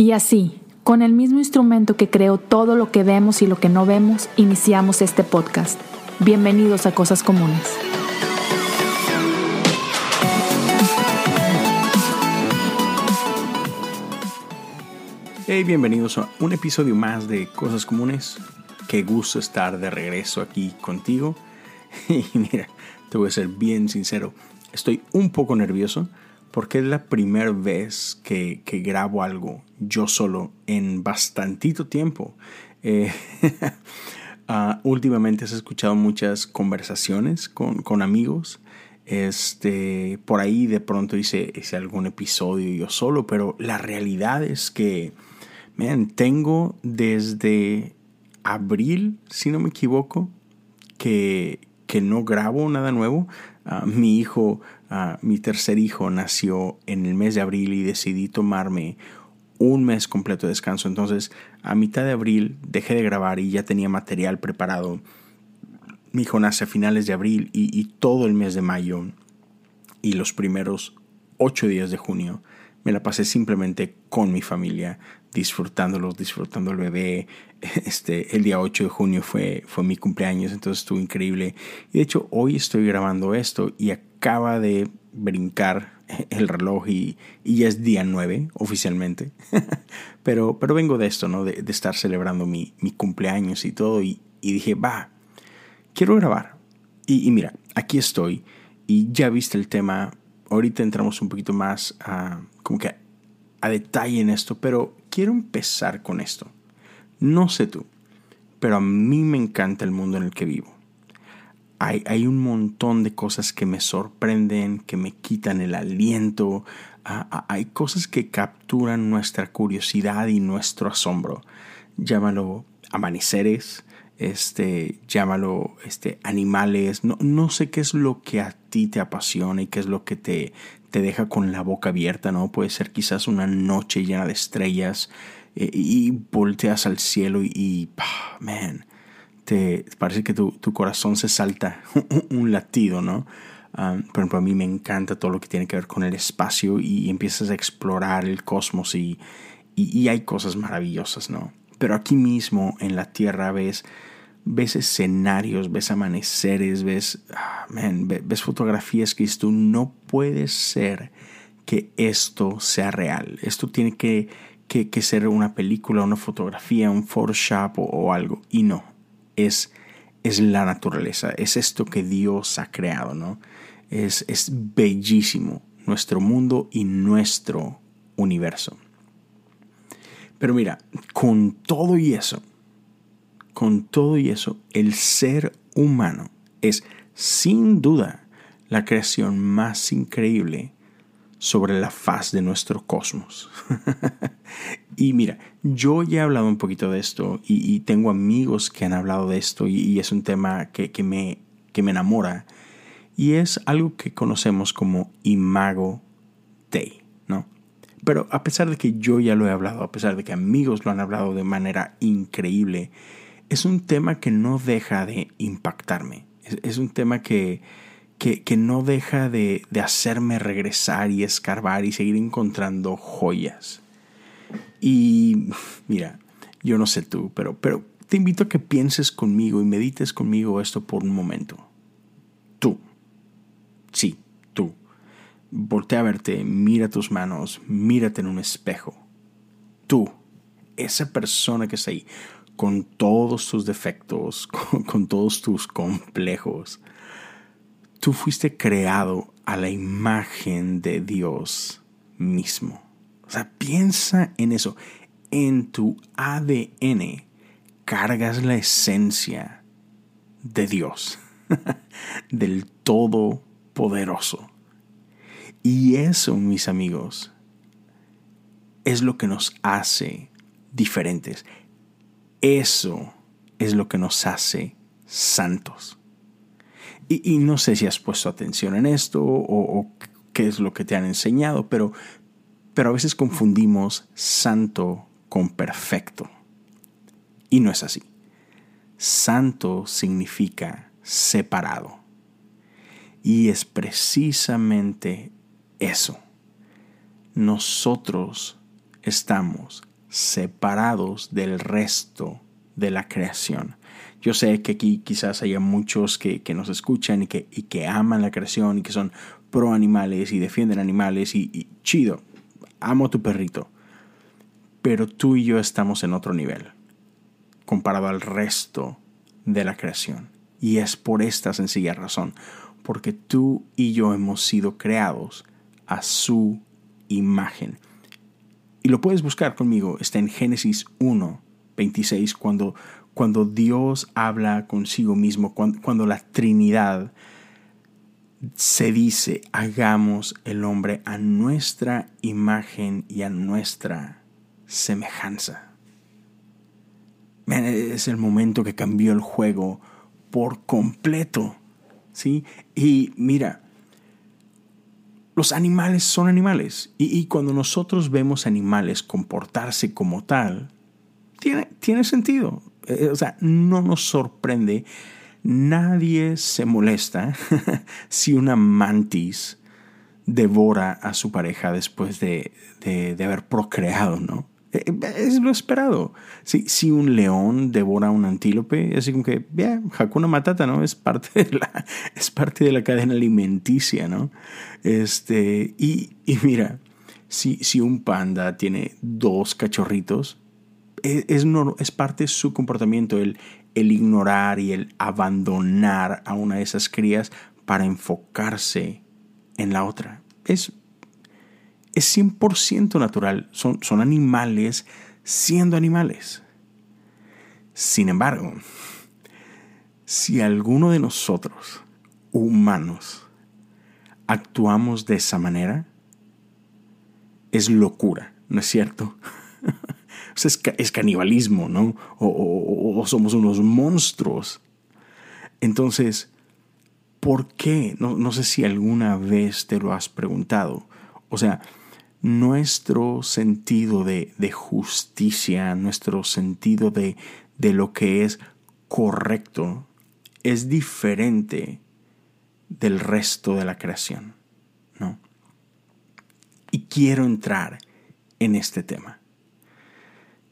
Y así, con el mismo instrumento que creó todo lo que vemos y lo que no vemos, iniciamos este podcast. Bienvenidos a Cosas Comunes. Hey, bienvenidos a un episodio más de Cosas Comunes. Qué gusto estar de regreso aquí contigo. Y mira, te voy a ser bien sincero, estoy un poco nervioso porque es la primera vez que, grabo algo yo solo en bastantito tiempo. Eh, ah, últimamente has escuchado muchas conversaciones con, amigos. Este, por ahí de pronto hice, hice, algún episodio yo solo, pero la realidad es que, man, tengo desde abril, si no me equivoco, que, que no grabo nada nuevo. Ah, mi hijo, mi tercer hijo, nació en el mes de abril y decidí tomarme un mes completo de descanso. Entonces, a mitad de abril dejé de grabar y ya tenía material preparado. Mi hijo nace a finales de abril y, todo el mes de mayo y los primeros ocho días de junio me la pasé simplemente con mi familia, disfrutándolos, disfrutando el bebé. Este, el día 8 de junio fue, fue mi cumpleaños, entonces estuvo increíble. Y de hecho, hoy estoy grabando esto y acaba de brincar el reloj y, ya es día 9 oficialmente. pero, pero vengo de esto, ¿no? De, estar celebrando mi, mi, cumpleaños y todo. Y, dije, va, quiero grabar. Y, mira, aquí estoy. Y ya viste el tema. Ahorita entramos un poquito más a, como que a detalle en esto, pero quiero empezar con esto. No sé tú, pero a mí me encanta el mundo en el que vivo. Hay, un montón de cosas que me sorprenden, que me quitan el aliento. hay cosas que capturan nuestra curiosidad y nuestro asombro. Llámalo amaneceres, este, llámalo este, animales. No, no sé qué es lo que a ti te apasiona y qué es lo que te, te deja con la boca abierta, ¿no? Puede ser quizás una noche llena de estrellas eh, y volteas al cielo y, man, te parece que tu, corazón se salta un latido, ¿no? Ah, por ejemplo, a mí me encanta todo lo que tiene que ver con el espacio y empiezas a explorar el cosmos y, y hay cosas maravillosas, ¿no? Pero aquí mismo en la Tierra ves ves escenarios, ves amaneceres, ves, ah, ves fotografías que tú no puede ser que esto sea real. Esto tiene que, que, ser una película, una fotografía, un Photoshop o, algo. Y no, es, es la naturaleza, es esto que Dios ha creado, ¿no? Es, es bellísimo nuestro mundo y nuestro universo. Pero mira, con todo y eso, con todo y eso, el ser humano es sin duda la creación más increíble sobre la faz de nuestro cosmos. y mira, yo ya he hablado un poquito de esto y, tengo amigos que han hablado de esto y, es un tema que, me, que me enamora y es algo que conocemos como imago Dei, ¿no? Pero a pesar de que yo ya lo he hablado, a pesar de que amigos lo han hablado de manera increíble, es un tema que no deja de impactarme. Es, un tema que, que, no deja de, hacerme regresar y escarbar y seguir encontrando joyas. Y mira, yo no sé tú, pero, pero te invito a que pienses conmigo y medites conmigo esto por un momento. Tú. Sí, tú. Voltea a verte, mira tus manos, mírate en un espejo. Tú, esa persona que está ahí con todos tus defectos, con, todos tus complejos. Tú fuiste creado a la imagen de Dios mismo. O sea, piensa en eso. En tu ADN cargas la esencia de Dios, del Todopoderoso. Y eso, mis amigos, es lo que nos hace diferentes. Eso es lo que nos hace santos. Y, no sé si has puesto atención en esto o, qué es lo que te han enseñado, pero, pero a veces confundimos santo con perfecto. Y no es así. Santo significa separado. Y es precisamente eso. Nosotros estamos separados del resto de la creación. Yo sé que aquí quizás haya muchos que, nos escuchan y que, y que aman la creación y que son pro animales y defienden animales y, y chido, amo a tu perrito. Pero tú y yo estamos en otro nivel comparado al resto de la creación. Y es por esta sencilla razón, porque tú y yo hemos sido creados a su imagen. Y lo puedes buscar conmigo, está en Génesis 1, 26, cuando, cuando Dios habla consigo mismo, cuando, cuando la Trinidad se dice, hagamos el hombre a nuestra imagen y a nuestra semejanza. Es el momento que cambió el juego por completo. ¿sí? Y mira, los animales son animales. Y, cuando nosotros vemos animales comportarse como tal, tiene, tiene sentido. Eh, o sea, no nos sorprende. Nadie se molesta si una mantis devora a su pareja después de, de, haber procreado, ¿no? Eh, es lo esperado. Si, si un león devora a un antílope, es como que, ya, Hakuna Matata, ¿no? Es parte de la, es parte de la cadena alimenticia, ¿no? Este, y, y mira, si, si un panda tiene dos cachorritos, e, es, es, parte de su comportamiento el, el ignorar y el abandonar a una de esas crías para enfocarse en la otra. Es es 100% natural, son, son animales siendo animales. Sin embargo, si alguno de nosotros, humanos, actuamos de esa manera, es locura, ¿no es cierto? es, canibalismo, ¿no? O, o, somos unos monstruos. Entonces, ¿por qué? No, no sé si alguna vez te lo has preguntado. O sea, nuestro sentido de, justicia, nuestro sentido de, de lo que es correcto, es diferente del resto de la creación. ¿no? Y quiero entrar en este tema.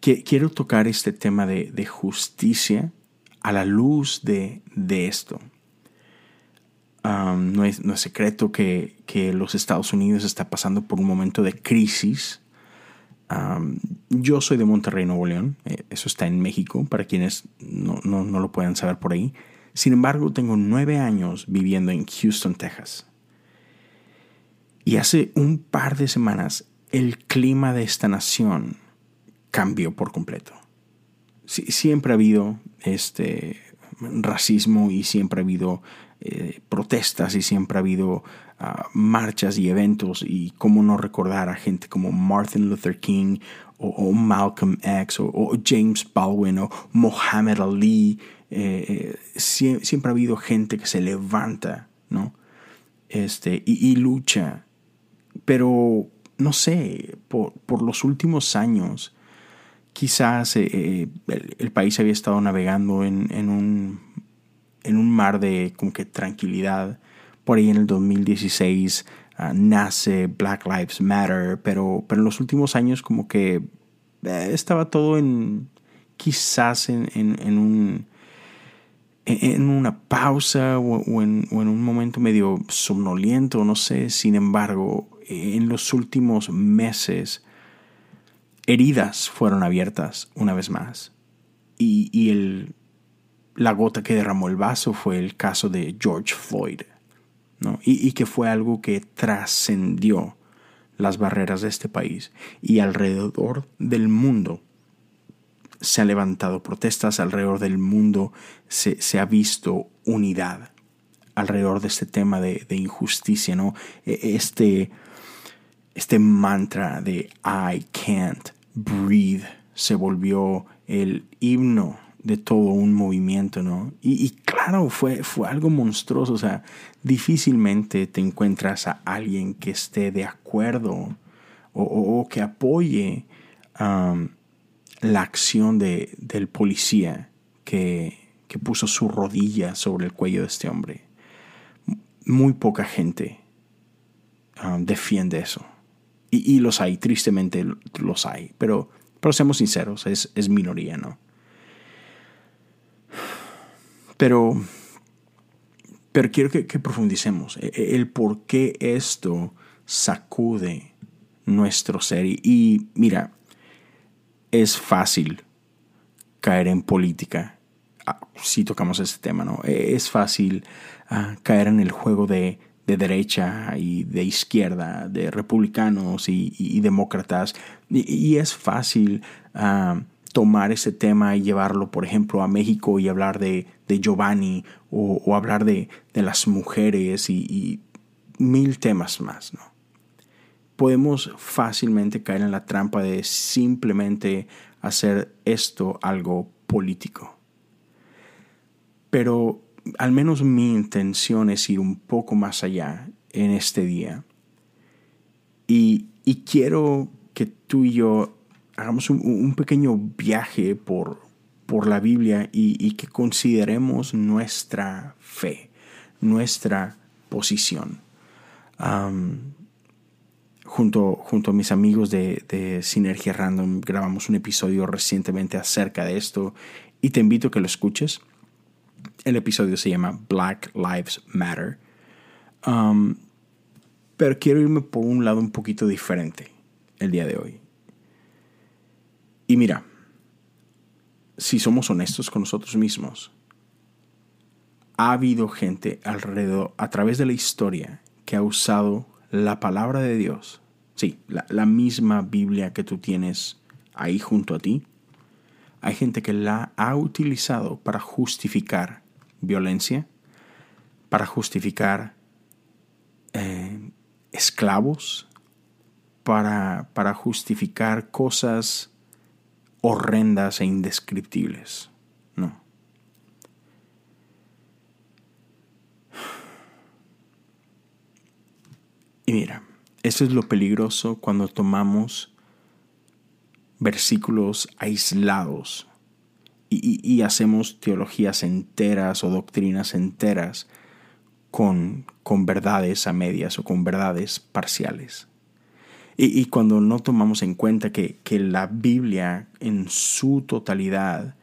Quiero tocar este tema de, de justicia a la luz de, de esto no, es, no, es, secreto que, que, los Estados Unidos está pasando por un momento de crisis. yo soy de Monterrey, Nuevo León. Eh, eso está en México, para quienes no, no, no lo puedan saber por ahí. Sin embargo, tengo nueve años viviendo en Houston, Texas. Y hace un par de semanas el clima de esta nación cambió por completo. siempre ha habido este racismo y siempre ha habido eh, protestas y siempre ha habido ah, marchas y eventos y cómo no recordar a gente como Martin Luther King o, Malcolm X o, James Baldwin o Muhammad Ali. Eh, eh, siempre ha habido gente que se levanta, ¿no? Este, y, lucha. Pero, no sé, por, los últimos años, quizás el, país había estado navegando en un en un mar de como que tranquilidad. Por ahí en el 2016 ah, nace Black Lives Matter, pero, pero en los últimos años como que eh, estaba todo en quizás en, en, un en una pausa o, en, o, en, un momento medio somnoliento, no sé. Sin embargo, en los últimos meses, heridas fueron abiertas una vez más. Y, y el, la gota que derramó el vaso fue el caso de George Floyd, ¿no? y, que fue algo que trascendió las barreras de este país y alrededor del mundo se han levantado protestas, alrededor del mundo se, se ha visto unidad alrededor de este tema de, de, injusticia, ¿no? E, este, este mantra de I can't breathe se volvió el himno de todo un movimiento, ¿no? Y, claro, fue, fue algo monstruoso, o sea, difícilmente te encuentras a alguien que esté de acuerdo o, que apoye la acción de, del policía que, que puso su rodilla sobre el cuello de este hombre. Muy poca gente defiende eso. Y, los hay, tristemente los hay, pero Pero seamos sinceros, es, es minoría, ¿no? Pero, pero quiero que, que profundicemos e, e, el por qué esto sacude nuestro ser. Y, mira, es fácil caer en política ah, si tocamos ese tema, ¿no? E, es fácil ah, caer en el juego de, de, derecha y de izquierda, de republicanos y, demócratas. Y, es fácil uh, tomar ese tema y llevarlo, por ejemplo, a México y hablar de, Giovanni o, hablar de, las mujeres y, mil temas más, ¿no? Podemos fácilmente caer en la trampa de simplemente hacer esto algo político. Pero al menos mi intención es ir un poco más allá en este día. Y, y quiero que tú y yo hagamos un, pequeño viaje por, por la Biblia y, que consideremos nuestra fe, nuestra posición. junto, junto a mis amigos de, de Sinergia Random grabamos un episodio recientemente acerca de esto y te invito a que lo escuches. El episodio se llama Black Lives Matter. pero quiero irme por un lado un poquito diferente el día de hoy. Y mira, si somos honestos con nosotros mismos, ha habido gente alrededor, a través de la historia, que ha usado la palabra de Dios, sí, la, misma Biblia que tú tienes ahí junto a ti, hay gente que la ha utilizado para justificar violencia, para justificar eh, esclavos, para, para justificar cosas horrendas e indescriptibles. No. Y mira, eso es lo peligroso cuando tomamos versículos aislados y, hacemos teologías enteras o doctrinas enteras con, con verdades a medias o con verdades parciales. Y, cuando no tomamos en cuenta que, la Biblia en su totalidad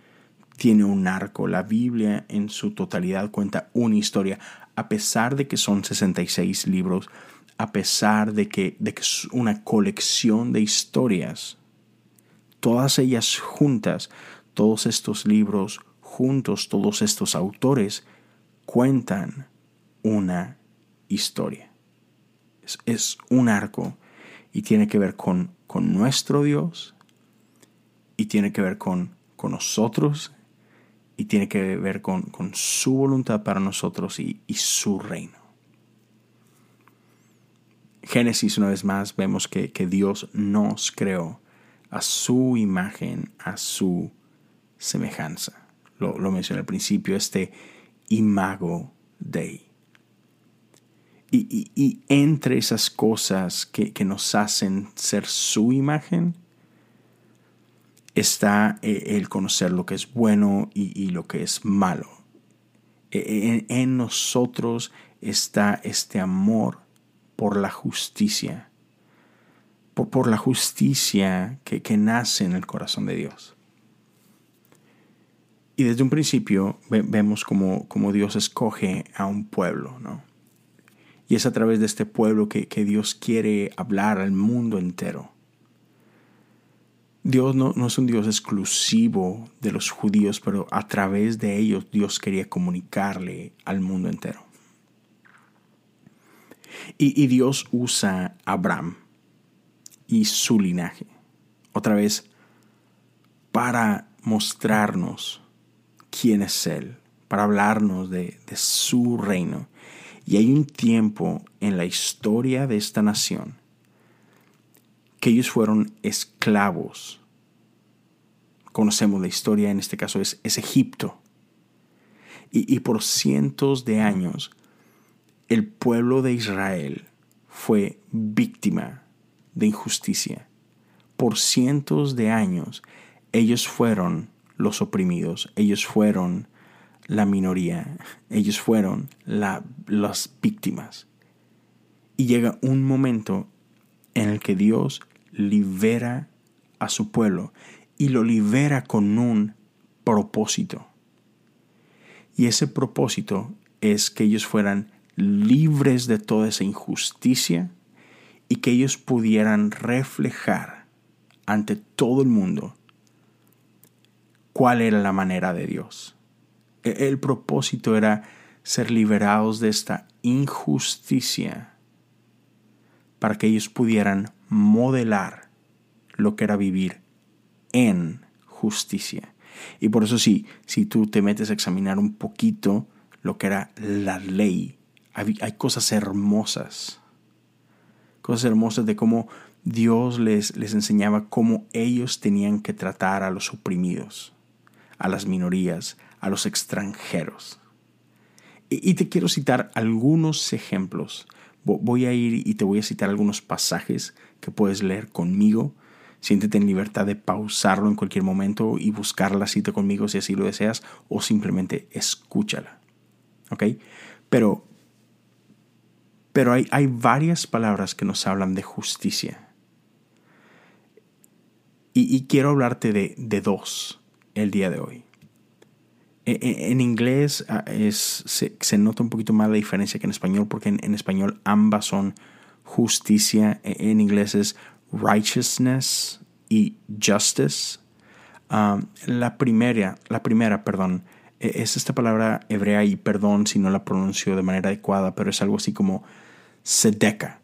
tiene un arco, la Biblia en su totalidad cuenta una historia, a pesar de que son 66 libros, a pesar de que, de que es una colección de historias, todas ellas juntas, todos estos libros juntos, todos estos autores cuentan una historia. es un arco y tiene que ver con, con nuestro Dios y tiene que ver con, con nosotros y tiene que ver con, con su voluntad para nosotros y, y, su reino. Génesis una vez más vemos que, que Dios nos creó a su imagen, a su semejanza. Lo, lo mencioné al principio, este imago Dei. Y, entre esas cosas que, nos hacen ser su imagen, está eh, el conocer lo que es bueno y, lo que es malo. E, e, en, nosotros está este amor por la justicia, por, la justicia que, nace en el corazón de Dios. Y desde un principio vemos como Dios escoge a un pueblo, ¿no? Y es a través de este pueblo que, Dios quiere hablar al mundo entero. Dios no, es un Dios exclusivo de los judíos, pero a través de ellos Dios quería comunicarle al mundo entero. Y, y Dios usa a Abraham y su linaje, otra vez, para mostrarnos quién es Él, para hablarnos de, su reino y hay un tiempo en la historia de esta nación que ellos fueron esclavos. Conocemos la historia, en este caso es, Egipto. Y, y por cientos de años el pueblo de Israel fue víctima de injusticia. Por cientos de años ellos fueron los oprimidos, ellos fueron la minoría, ellos fueron las víctimas. Y llega un momento en el que Dios libera a su pueblo y lo libera con un propósito. Y ese propósito es que ellos fueran libres de toda esa injusticia y que ellos pudieran reflejar ante todo el mundo cuál era la manera de Dios. E-, el propósito era ser liberados de esta injusticia para que ellos pudieran modelar lo que era vivir en justicia. Y por eso sí, si tú te metes a examinar un poquito lo que era la ley, hay, cosas hermosas, cosas hermosas de cómo Dios les, les enseñaba cómo ellos tenían que tratar a los oprimidos, a las minorías, a los extranjeros. Y, y te quiero citar algunos ejemplos. Voy a ir y te voy a citar algunos pasajes que puedes leer conmigo Siéntete en libertad de pausarlo en cualquier momento y buscar la cita conmigo si así lo deseas o simplemente escúchala. ¿Ok? Pero, pero hay, hay varias palabras que nos hablan de justicia. Y, quiero hablarte de, de, dos el día de hoy. E, e, en, inglés ah, se, nota un poquito más la diferencia que en español, porque en, español ambas son justicia. E, en inglés es righteousness y justice. La primera, la primera, perdón, es esta palabra hebrea y perdón si no la pronuncio de manera adecuada, pero es algo así como sedeca.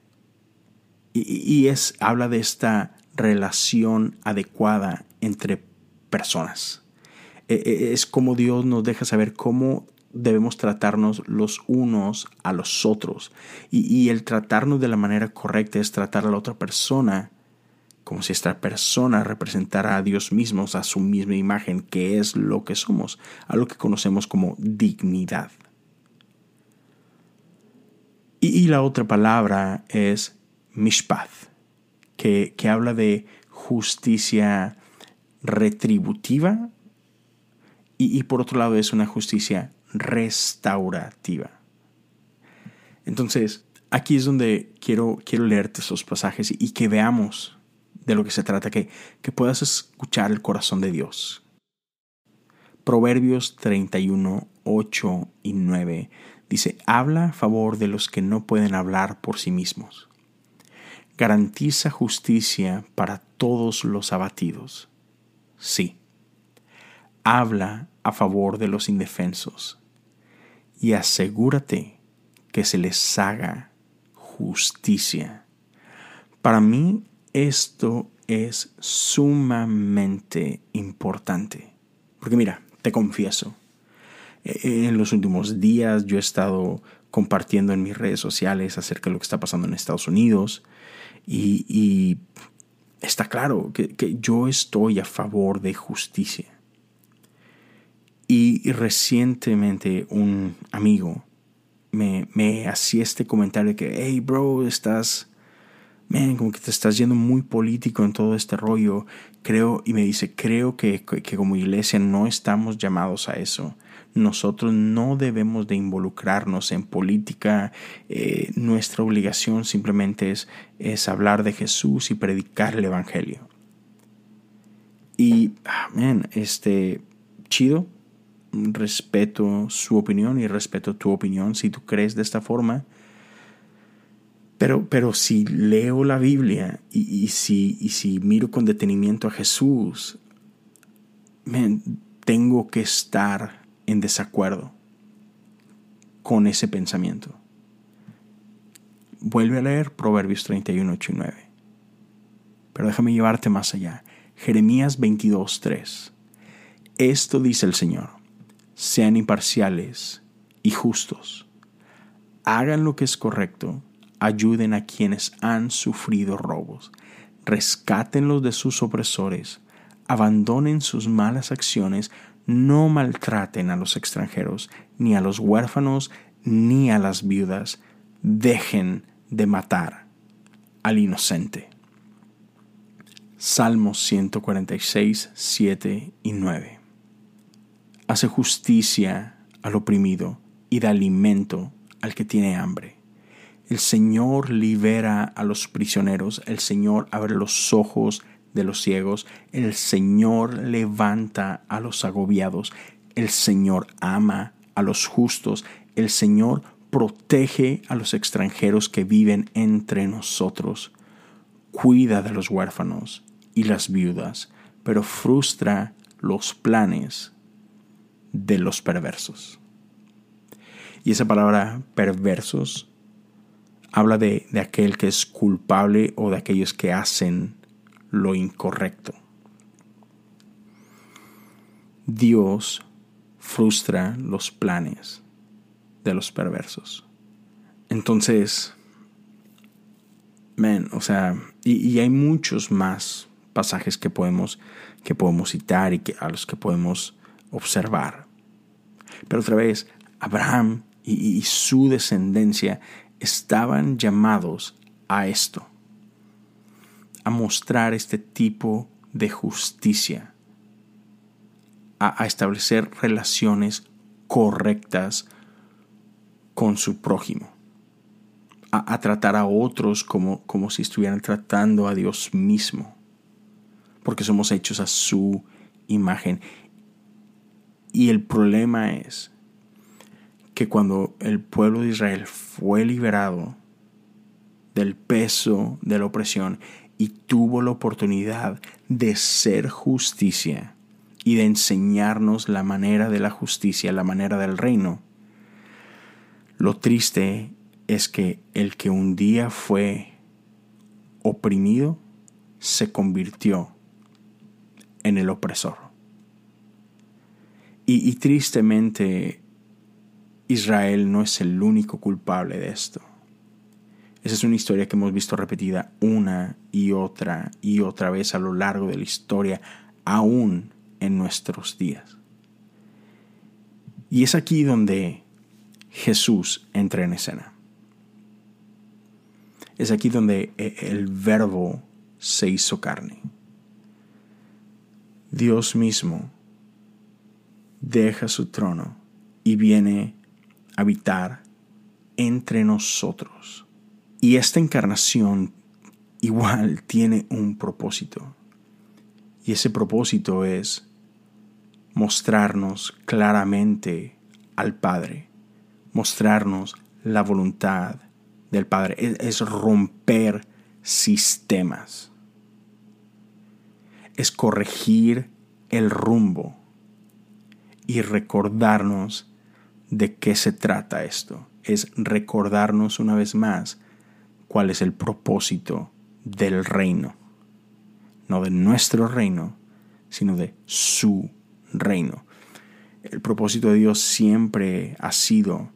Y, es, habla de esta relación adecuada entre personas. E, e, es como Dios nos deja saber cómo debemos tratarnos los unos a los otros. Y, el tratarnos de la manera correcta es tratar a la otra persona como si esta persona representara a Dios mismo, a su misma imagen, que es lo que somos, a lo que conocemos como dignidad. Y, la otra palabra es mishpath, que, que habla de justicia retributiva y, por otro lado es una justicia restaurativa. Entonces, aquí es donde quiero, quiero leerte esos pasajes y, que veamos de lo que se trata, que, que puedas escuchar el corazón de Dios. Proverbios 31, 8 y 9 dice, habla a favor de los que no pueden hablar por sí mismos. Garantiza justicia para todos los abatidos. Sí, habla a favor de los indefensos y asegúrate que se les haga justicia. Para mí esto es sumamente importante. Porque mira, te confieso, e-, en los últimos días yo he estado compartiendo en mis redes sociales acerca de lo que está pasando en Estados Unidos y, está claro que, yo estoy a favor de justicia. Y recientemente un amigo me, me hacía este comentario de que, hey bro, estás man, como que te estás yendo muy político en todo este rollo. Creo, y me dice, creo que, que, como iglesia no estamos llamados a eso. Nosotros no debemos de involucrarnos en política. Eh, nuestra obligación simplemente es, es hablar de Jesús y predicar el Evangelio. Y, ah, man, este, chido, respeto su opinión y respeto tu opinión si tú crees de esta forma. Pero, pero si leo la Biblia y, si, y si miro con detenimiento a Jesús, tengo que estar en desacuerdo con ese pensamiento. Vuelve a leer Proverbios 31, 8 y 9. Pero déjame llevarte más allá. Jeremías 22, 3. Esto dice el Señor. Sean imparciales y justos. Hagan lo que es correcto ayuden a quienes han sufrido robos, rescátenlos de sus opresores, abandonen sus malas acciones, no maltraten a los extranjeros, ni a los huérfanos, ni a las viudas, dejen de matar al inocente. Salmos 146, 7 y 9. Hace justicia al oprimido y da alimento al que tiene hambre. El Señor libera a los prisioneros, el Señor abre los ojos de los ciegos, el Señor levanta a los agobiados, el Señor ama a los justos, el Señor protege a los extranjeros que viven entre nosotros, cuida de los huérfanos y las viudas, pero frustra los planes de los perversos. Y esa palabra perversos habla de, de, aquel que es culpable o de aquellos que hacen lo incorrecto. Dios frustra los planes de los perversos. Entonces, men, o sea, y, hay muchos más pasajes que podemos, que podemos citar y que, a los que podemos observar. Pero otra vez, Abraham y su descendencia estaban llamados a esto, a mostrar este tipo de justicia, a, establecer relaciones correctas con su prójimo, a, tratar a otros como, como si estuvieran tratando a Dios mismo, porque somos hechos a su imagen. Y el problema es que cuando el pueblo de Israel fue liberado del peso de la opresión y tuvo la oportunidad de ser justicia y de enseñarnos la manera de la justicia, la manera del reino, lo triste es que el que un día fue oprimido se convirtió en el opresor. Y, tristemente Israel no es el único culpable de esto. Esa es una historia que hemos visto repetida una y otra y otra vez a lo largo de la historia, aún en nuestros días. Y es aquí donde Jesús entra en escena. Es aquí donde e, el verbo se hizo carne. Dios mismo deja su trono y viene habitar entre nosotros. Y esta encarnación igual tiene un propósito. Y ese propósito es mostrarnos claramente al Padre, mostrarnos la voluntad del Padre, es, romper sistemas, es corregir el rumbo y recordarnos de qué se trata esto. Es recordarnos una vez más cuál es el propósito del reino. No de nuestro reino, sino de su reino. El propósito de Dios siempre ha sido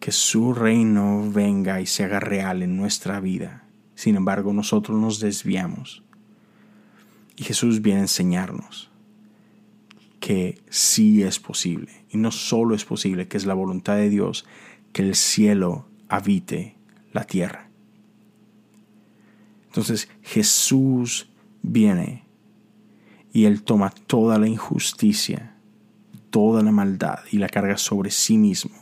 que su reino venga y se haga real en nuestra vida. Sin embargo, nosotros nos desviamos. Y Jesús viene a enseñarnos que sí es posible. Y no solo es posible, que es la voluntad de Dios que el cielo habite la tierra. Entonces Jesús viene y Él toma toda la injusticia, toda la maldad y la carga sobre sí mismo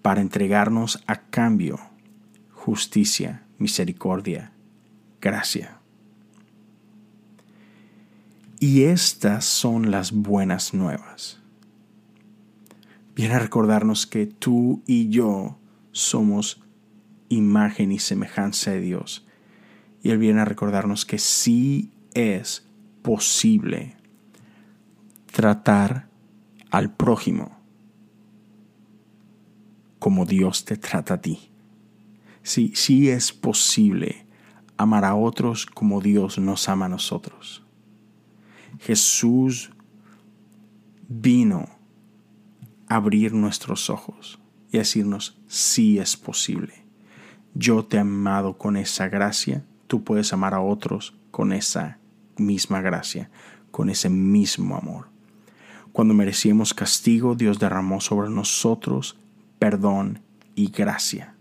para entregarnos a cambio justicia, misericordia, gracia. Y estas son las buenas nuevas. Viene a recordarnos que tú y yo somos imagen y semejanza de Dios. Y Él viene a recordarnos que sí es posible tratar al prójimo como Dios te trata a ti. Sí, sí es posible amar a otros como Dios nos ama a nosotros. Jesús vino a abrir nuestros ojos y a decirnos, sí es posible. Yo te he amado con esa gracia, tú puedes amar a otros con esa misma gracia, con ese mismo amor. Cuando merecíamos castigo, Dios derramó sobre nosotros perdón y gracia.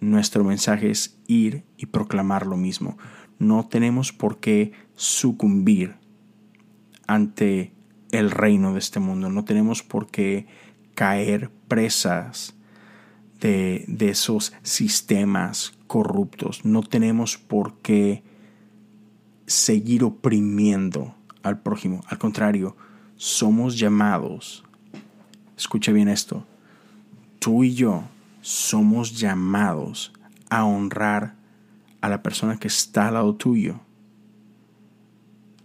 Nuestro mensaje es ir y proclamar lo mismo no tenemos por qué sucumbir ante el reino de este mundo, no tenemos por qué caer presas de, de esos sistemas corruptos. No tenemos por qué seguir oprimiendo al prójimo. Al contrario, somos llamados, escucha bien esto, tú y yo somos llamados a honrar a la persona que está al lado tuyo,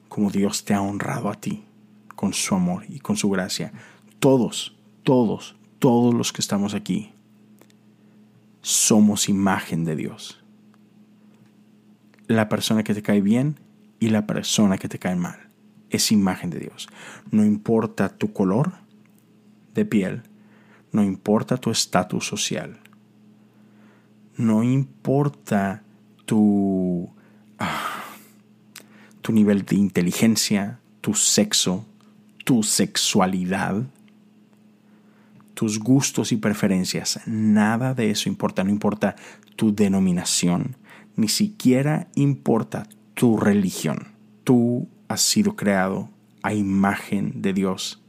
como Dios te ha honrado a ti, con su amor y con su gracia. Todos, todos, todos los que estamos aquí, somos imagen de Dios. La persona que te cae bien y la persona que te cae mal es imagen de Dios. No importa tu color de piel, no importa tu estatus social, no importa tu, ah, tu nivel de inteligencia, tu sexo, tu sexualidad, tus gustos y preferencias. Nada de eso importa. No importa tu denominación, ni siquiera importa tu religión. Tú has sido creado a imagen de Dios,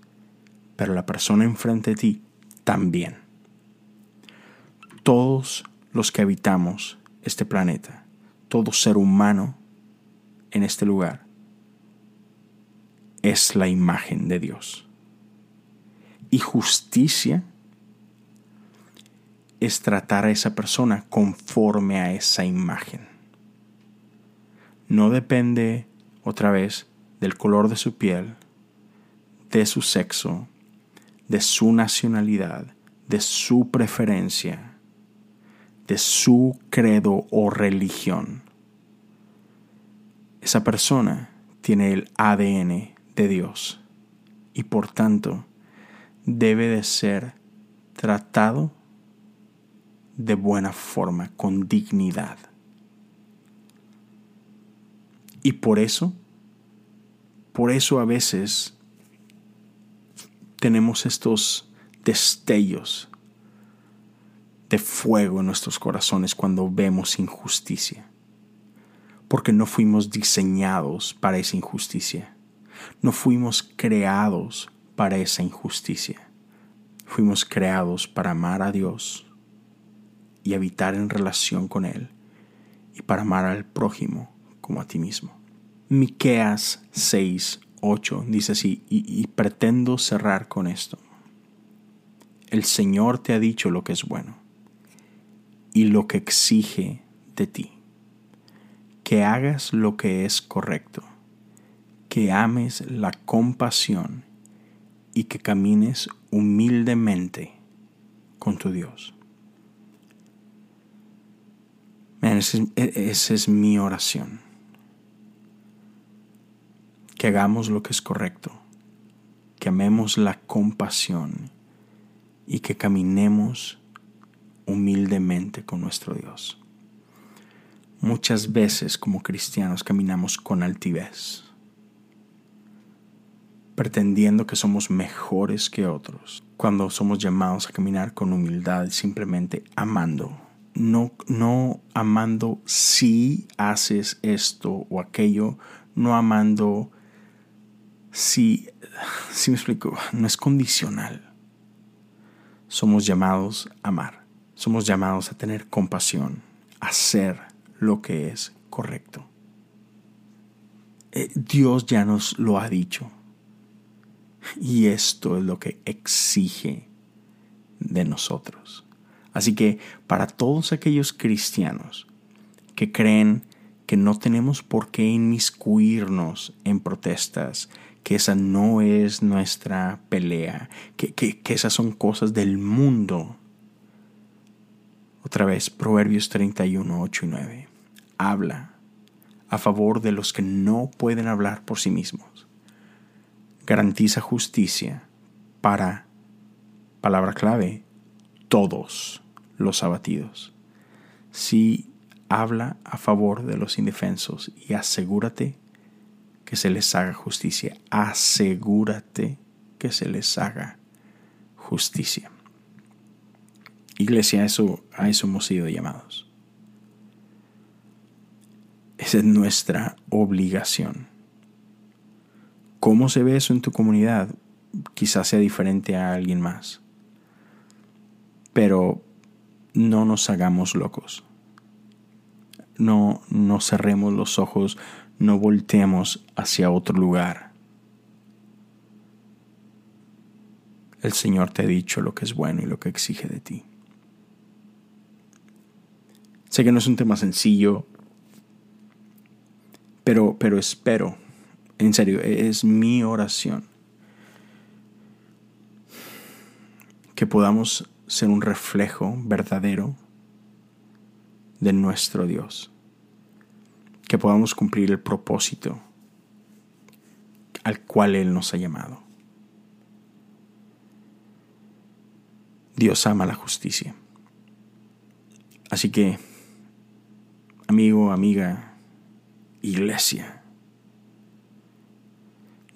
pero la persona enfrente de ti también. Todos los que habitamos este planeta, todo ser humano en este lugar, es la imagen de Dios. Y justicia es tratar a esa persona conforme a esa imagen. No depende, otra vez, del color de su piel, de su sexo, de su nacionalidad, de su preferencia, de su credo o religión. Esa persona tiene el ADN de Dios y por tanto debe de ser tratado de buena forma, con dignidad. Y por eso, por eso a veces tenemos estos destellos de fuego en nuestros corazones cuando vemos injusticia. Porque no fuimos diseñados para esa injusticia. No fuimos creados para esa injusticia. Fuimos creados para amar a Dios y habitar en relación con Él y para amar al prójimo como a ti mismo. Miqueas 6, 8 dice así, y, y pretendo cerrar con esto. El Señor te ha dicho lo que es bueno y lo que exige de ti. Que hagas lo que es correcto, que ames la compasión y que camines humildemente con tu Dios. esa es mi oración. Que hagamos lo que es correcto, que amemos la compasión y que caminemos humildemente con nuestro Dios. Muchas veces como cristianos caminamos con altivez, pretendiendo que somos mejores que otros, cuando somos llamados a caminar con humildad, simplemente amando. No, no amando si haces esto o aquello, no amando si, si me explico, no es condicional. Somos llamados a amar. Somos llamados a tener compasión, a hacer lo que es correcto. Eh, Dios ya nos lo ha dicho. Y esto es lo que exige de nosotros. Así que para todos aquellos cristianos que creen que no tenemos por qué inmiscuirnos en protestas, que esa no es nuestra pelea, que, que esas son cosas del mundo, otra vez, Proverbios 31, 8 y 9. Habla a favor de los que no pueden hablar por sí mismos. Garantiza justicia para, palabra clave, todos los abatidos. Sí, habla a favor de los indefensos y asegúrate que se les haga justicia. Asegúrate que se les haga justicia. Iglesia, a eso, a eso hemos sido llamados. Esa es nuestra obligación. ¿Cómo se ve eso en tu comunidad? Quizás sea diferente a alguien más. Pero no nos hagamos locos. No, no cerremos los ojos, no volteemos hacia otro lugar. El Señor te ha dicho lo que es bueno y lo que exige de ti. Sé que no es un tema sencillo, pero, pero espero, en serio, es mi oración, que podamos ser un reflejo verdadero de nuestro Dios. Que podamos cumplir el propósito al cual Él nos ha llamado. Dios ama la justicia. Así que, amigo, amiga, iglesia,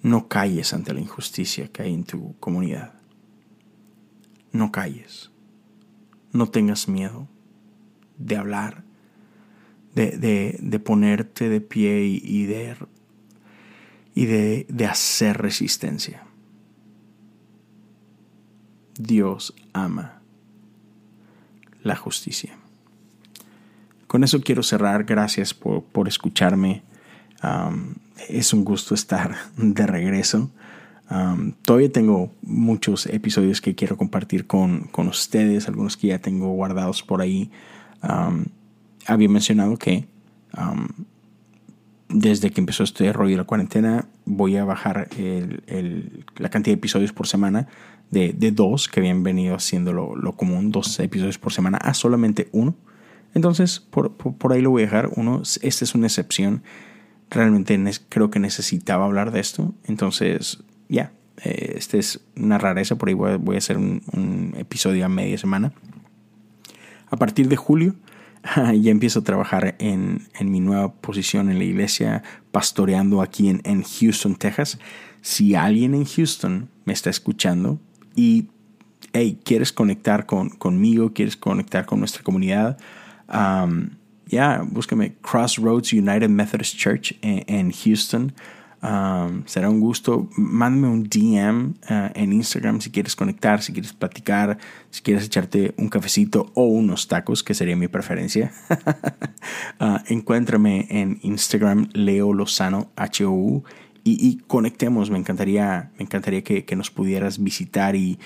no calles ante la injusticia que hay en tu comunidad. No calles. No tengas miedo de hablar, de, de, ponerte de pie y, de, y de, de hacer resistencia. Dios ama la justicia. Con eso quiero cerrar. Gracias por, por escucharme. es un gusto estar de regreso. todavía tengo muchos episodios que quiero compartir con, con, ustedes, algunos que ya tengo guardados por ahí. había mencionado que desde que empezó este rollo de la cuarentena voy a bajar el, la cantidad de episodios por semana de, de, dos que habían venido haciendo lo, lo, común, dos episodios por semana, a solamente uno. Entonces, por, por, ahí lo voy a dejar. Uno, esta es una excepción. Realmente creo que necesitaba hablar de esto. Entonces, ya, eh, este es una rareza. Por ahí voy a, voy a hacer un, un episodio a media semana. A partir de julio ya empiezo a trabajar en, en, mi nueva posición en la iglesia, pastoreando aquí en, en, Houston, Texas. Si alguien en Houston me está escuchando y hey, quieres conectar con, conmigo, quieres conectar con nuestra comunidad, um, ya, búscame Crossroads United Methodist Church en, Houston. Um, será un gusto. Mándame un DM uh, en Instagram si quieres conectar, si quieres platicar, si quieres echarte un cafecito o unos tacos, que sería mi preferencia. uh, encuéntrame en Instagram, Leo Lozano, H-O-U, y, y, conectemos. Me encantaría, me encantaría que nos pudieras visitar y,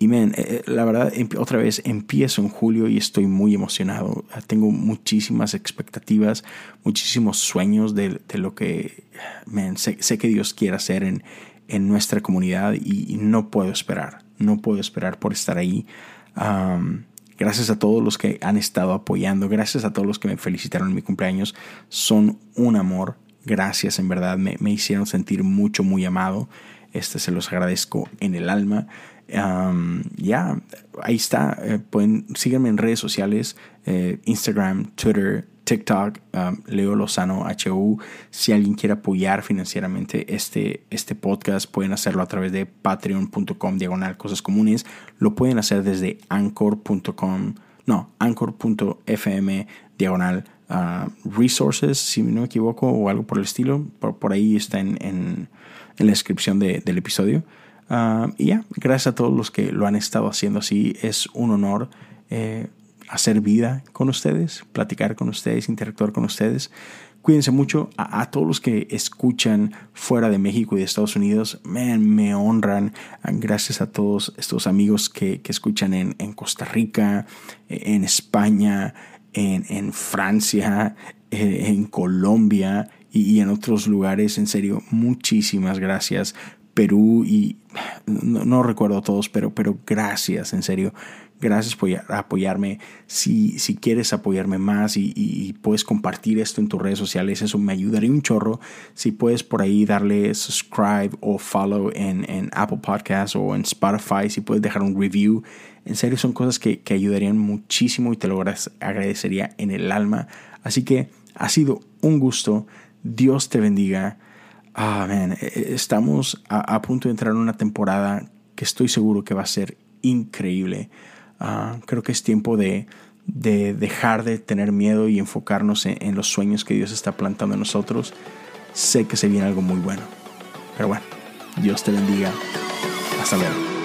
y men, eh, eh, la verdad, otra vez empiezo en julio y estoy muy emocionado. Tengo muchísimas expectativas, muchísimos sueños de, de lo que man, sé, que Dios quiere hacer en, en nuestra comunidad y, no puedo esperar. No puedo esperar por estar ahí. gracias a todos los que han estado apoyando. Gracias a todos los que me felicitaron en mi cumpleaños. Son un amor. Gracias, en verdad. Me, me hicieron sentir mucho, muy amado. Este se los agradezco en el alma ya, ahí está. Eh, pueden síganme en redes sociales, eh, Instagram, Twitter, TikTok, Leo Lozano HU. Si alguien quiere apoyar financieramente este, este podcast, pueden hacerlo a través de patreon.com diagonal cosas comunes. Lo pueden hacer desde anchor.com, no, anchor.fm diagonal ah, resources, si no me equivoco, o algo por el estilo. Por, ahí está en, en, en la descripción de, del episodio. Ah, y ya, gracias a todos los que lo han estado haciendo así. Es un honor eh, hacer vida con ustedes, platicar con ustedes, interactuar con ustedes. Cuídense mucho a, todos los que escuchan fuera de México y de Estados Unidos. me honran. Gracias a todos estos amigos que, que escuchan en, en, Costa Rica, en España, en, en Francia, eh, en Colombia y en otros lugares. En serio, muchísimas gracias Perú y no, recuerdo a todos, pero, pero gracias, en serio. Gracias por apoyarme. Si, si quieres apoyarme más y, puedes compartir esto en tus redes sociales, eso me ayudaría un chorro. Si puedes por ahí darle subscribe o follow en, en Apple Podcasts o en Spotify, si puedes dejar un review. En serio, son cosas que, que ayudarían muchísimo y te lo agradecería en el alma. Así que ha sido un gusto. Dios te bendiga. Ah, e, e, estamos a, punto de entrar en una temporada que estoy seguro que va a ser increíble. Ah, creo que es tiempo de, de, dejar de tener miedo y enfocarnos en, en los sueños que Dios está plantando en nosotros. Sé que se viene algo muy bueno. Pero bueno, Dios te bendiga. Hasta luego.